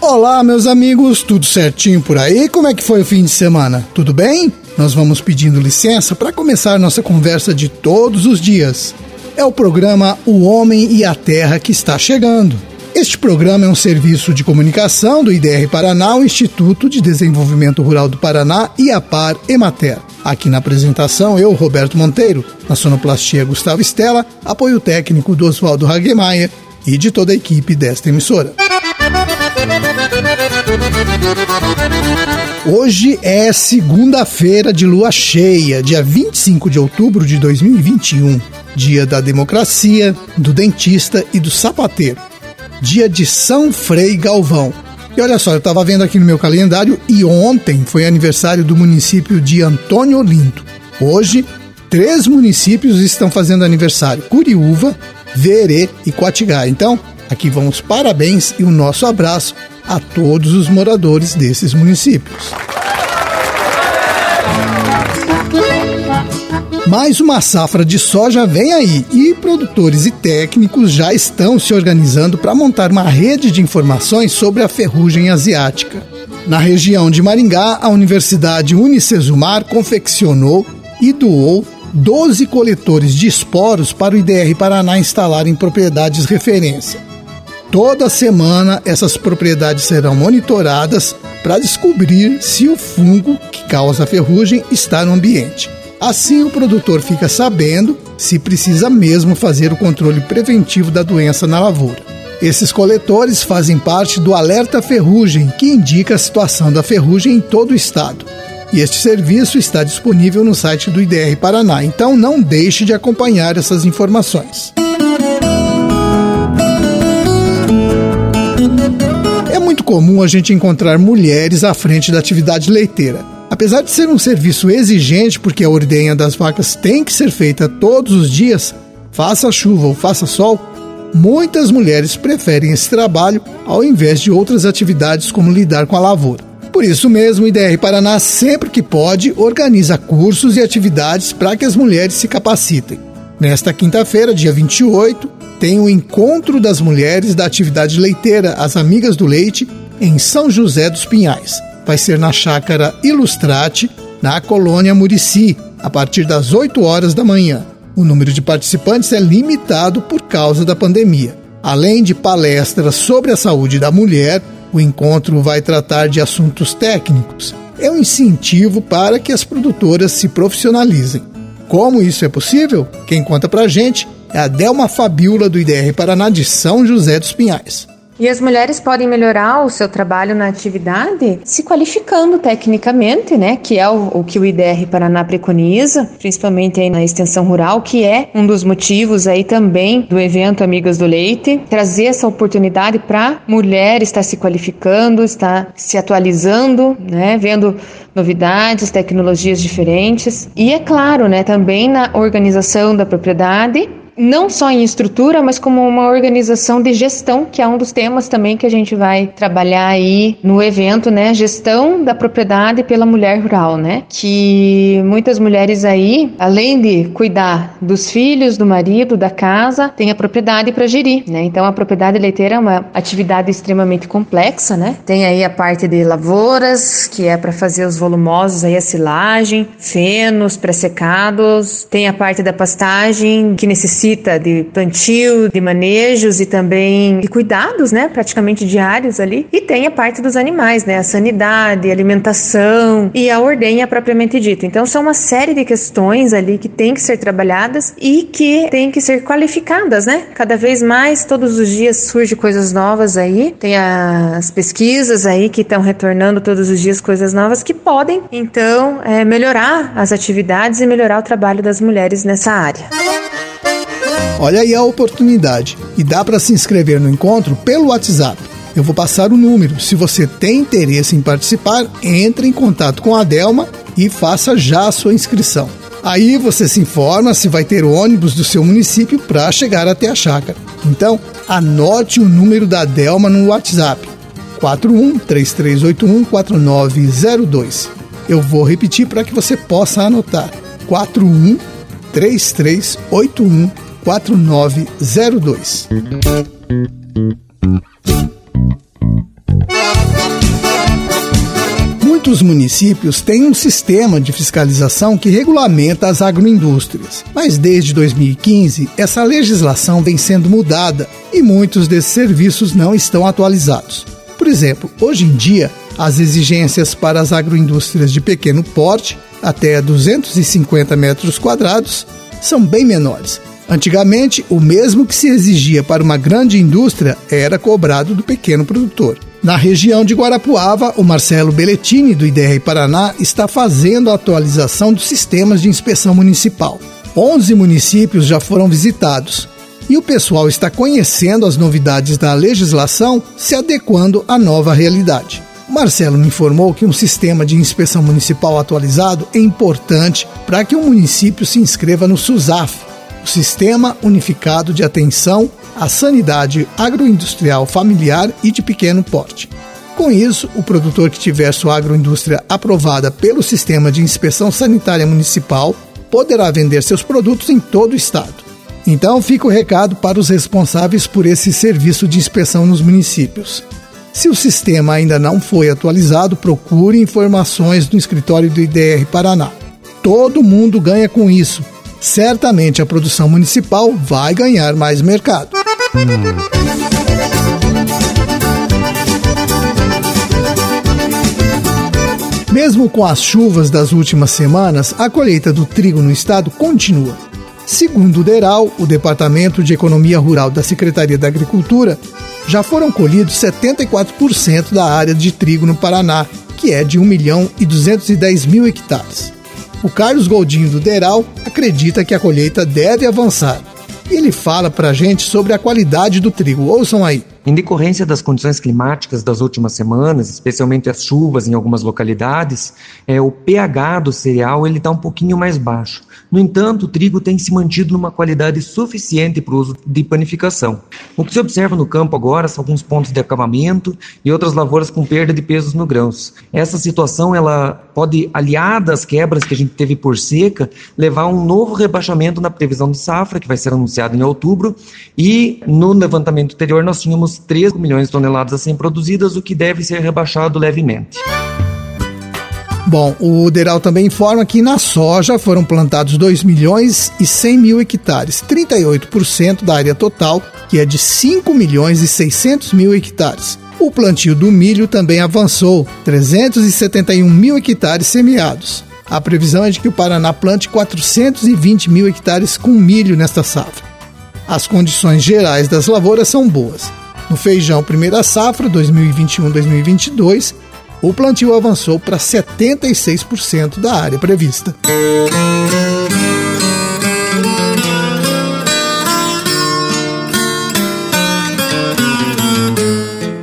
Olá, meus amigos, tudo certinho por aí? Como é que foi o fim de semana? Tudo bem? Nós vamos pedindo licença para começar nossa conversa de todos os dias. É o programa O Homem e a Terra que está chegando. Este programa é um serviço de comunicação do IDR Paraná, o Instituto de Desenvolvimento Rural do Paraná e a Par Emater. Aqui na apresentação, eu, Roberto Monteiro, na sonoplastia Gustavo Estela, apoio técnico do Oswaldo Hagemeyer e de toda a equipe desta emissora. Hoje é segunda-feira de lua cheia, dia 25 de outubro de 2021, dia da democracia, do dentista e do sapateiro. Dia de São Frei Galvão. E olha só, eu estava vendo aqui no meu calendário e ontem foi aniversário do município de Antônio Olinto. Hoje, três municípios estão fazendo aniversário: Curiúva, Verê e Quatigá. Então, aqui vão os parabéns e o nosso abraço a todos os moradores desses municípios. Mais uma safra de soja vem aí e produtores e técnicos já estão se organizando para montar uma rede de informações sobre a ferrugem asiática. Na região de Maringá, a Universidade Unicesumar confeccionou e doou 12 coletores de esporos para o IDR Paraná instalar em propriedades referência. Toda semana essas propriedades serão monitoradas para descobrir se o fungo que causa a ferrugem está no ambiente. Assim, o produtor fica sabendo se precisa mesmo fazer o controle preventivo da doença na lavoura. Esses coletores fazem parte do Alerta Ferrugem, que indica a situação da ferrugem em todo o estado. E este serviço está disponível no site do IDR Paraná, então não deixe de acompanhar essas informações. muito comum a gente encontrar mulheres à frente da atividade leiteira. Apesar de ser um serviço exigente, porque a ordenha das vacas tem que ser feita todos os dias, faça chuva ou faça sol, muitas mulheres preferem esse trabalho ao invés de outras atividades como lidar com a lavoura. Por isso mesmo, o IDR Paraná, sempre que pode, organiza cursos e atividades para que as mulheres se capacitem. Nesta quinta-feira, dia 28, tem o Encontro das Mulheres da Atividade Leiteira, as Amigas do Leite, em São José dos Pinhais. Vai ser na chácara Ilustrate, na colônia Murici, a partir das 8 horas da manhã. O número de participantes é limitado por causa da pandemia. Além de palestras sobre a saúde da mulher, o encontro vai tratar de assuntos técnicos. É um incentivo para que as produtoras se profissionalizem. Como isso é possível? Quem conta pra gente é a Delma Fabiola do IDR Paraná de São José dos Pinhais. E as mulheres podem melhorar o seu trabalho na atividade se qualificando tecnicamente, né? Que é o, o, que o IDR Paraná preconiza, principalmente aí na extensão rural, que é um dos motivos aí também do evento Amigas do Leite, trazer essa oportunidade para mulher estar se qualificando, estar se atualizando, né? Vendo novidades, tecnologias diferentes. E é claro, né? Também na organização da propriedade não só em estrutura, mas como uma organização de gestão, que é um dos temas também que a gente vai trabalhar aí no evento, né? Gestão da propriedade pela mulher rural, né? Que muitas mulheres aí, além de cuidar dos filhos, do marido, da casa, tem a propriedade para gerir, né? Então a propriedade leiteira é uma atividade extremamente complexa, né? Tem aí a parte de lavouras, que é para fazer os volumosos aí a silagem, fenos pré-secados, tem a parte da pastagem que necessita necessita de plantio, de manejos e também de cuidados, né, praticamente diários ali. E tem a parte dos animais, né, a sanidade, a alimentação e a ordenha propriamente dita. Então são uma série de questões ali que tem que ser trabalhadas e que tem que ser qualificadas, né? Cada vez mais, todos os dias surge coisas novas aí. Tem as pesquisas aí que estão retornando todos os dias coisas novas que podem, então, é, melhorar as atividades e melhorar o trabalho das mulheres nessa área. Olha aí a oportunidade. E dá para se inscrever no encontro pelo WhatsApp. Eu vou passar o número. Se você tem interesse em participar, entre em contato com a Delma e faça já a sua inscrição. Aí você se informa se vai ter ônibus do seu município para chegar até a chácara. Então, anote o número da Delma no WhatsApp: 41 3381 4902. Eu vou repetir para que você possa anotar: 41 3381 4902. Muitos municípios têm um sistema de fiscalização que regulamenta as agroindústrias, mas desde 2015 essa legislação vem sendo mudada e muitos desses serviços não estão atualizados. Por exemplo, hoje em dia, as exigências para as agroindústrias de pequeno porte, até 250 metros quadrados, são bem menores. Antigamente, o mesmo que se exigia para uma grande indústria era cobrado do pequeno produtor. Na região de Guarapuava, o Marcelo Belletini, do IDR Paraná, está fazendo a atualização dos sistemas de inspeção municipal. 11 municípios já foram visitados e o pessoal está conhecendo as novidades da legislação, se adequando à nova realidade. Marcelo me informou que um sistema de inspeção municipal atualizado é importante para que o município se inscreva no SUSAF, o Sistema Unificado de Atenção à sanidade agroindustrial familiar e de pequeno porte. Com isso, o produtor que tiver sua agroindústria aprovada pelo Sistema de Inspeção Sanitária Municipal poderá vender seus produtos em todo o estado. Então, fica o recado para os responsáveis por esse serviço de inspeção nos municípios. Se o sistema ainda não foi atualizado, procure informações no escritório do IDR Paraná. Todo mundo ganha com isso. Certamente a produção municipal vai ganhar mais mercado. Mesmo com as chuvas das últimas semanas, a colheita do trigo no estado continua. Segundo o DERAL, o Departamento de Economia Rural da Secretaria da Agricultura, já foram colhidos 74% da área de trigo no Paraná, que é de 1 milhão e 210 mil hectares. O Carlos Goldinho do Deral acredita que a colheita deve avançar. E ele fala para a gente sobre a qualidade do trigo. Ouçam aí. Em decorrência das condições climáticas das últimas semanas, especialmente as chuvas em algumas localidades, é, o pH do cereal ele está um pouquinho mais baixo. No entanto, o trigo tem se mantido numa qualidade suficiente para o uso de panificação. O que se observa no campo agora são alguns pontos de acabamento e outras lavouras com perda de pesos no grãos. Essa situação ela pode, aliada às quebras que a gente teve por seca, levar a um novo rebaixamento na previsão de safra, que vai ser anunciado em outubro, e no levantamento anterior nós tínhamos 3 milhões de toneladas a serem produzidas, o que deve ser rebaixado levemente. Bom, o Deral também informa que na soja foram plantados 2 milhões e 100 mil hectares, 38% da área total, que é de 5 milhões e 600 mil hectares. O plantio do milho também avançou, 371 mil hectares semeados. A previsão é de que o Paraná plante 420 mil hectares com milho nesta safra. As condições gerais das lavouras são boas. No feijão primeira safra 2021-2022, o plantio avançou para 76% da área prevista.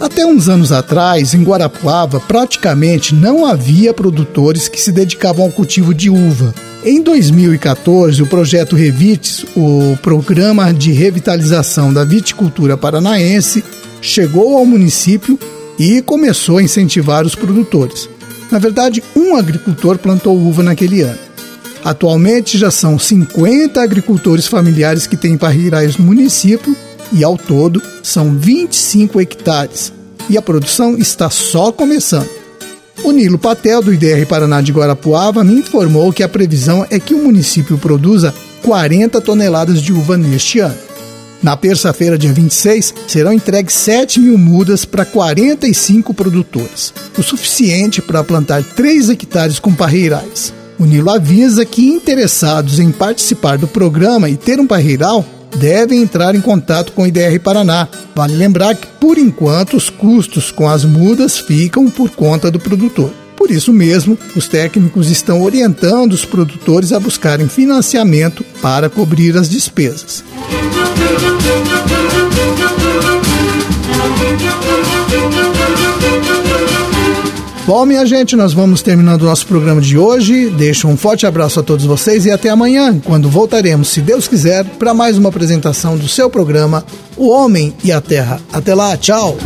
Até uns anos atrás, em Guarapuava, praticamente não havia produtores que se dedicavam ao cultivo de uva. Em 2014, o projeto Revites, o Programa de Revitalização da Viticultura Paranaense, chegou ao município e começou a incentivar os produtores. Na verdade, um agricultor plantou uva naquele ano. Atualmente já são 50 agricultores familiares que têm parreirais no município e ao todo são 25 hectares. E a produção está só começando. O Nilo Patel, do IDR Paraná de Guarapuava, me informou que a previsão é que o município produza 40 toneladas de uva neste ano. Na terça-feira, dia 26, serão entregues 7 mil mudas para 45 produtores, o suficiente para plantar 3 hectares com parreirais. O Nilo avisa que interessados em participar do programa e ter um parreiral devem entrar em contato com o IDR Paraná. Vale lembrar que, por enquanto, os custos com as mudas ficam por conta do produtor. Por isso mesmo, os técnicos estão orientando os produtores a buscarem financiamento para cobrir as despesas. Bom, minha gente, nós vamos terminando o nosso programa de hoje. Deixo um forte abraço a todos vocês e até amanhã, quando voltaremos, se Deus quiser, para mais uma apresentação do seu programa O Homem e a Terra. Até lá, tchau!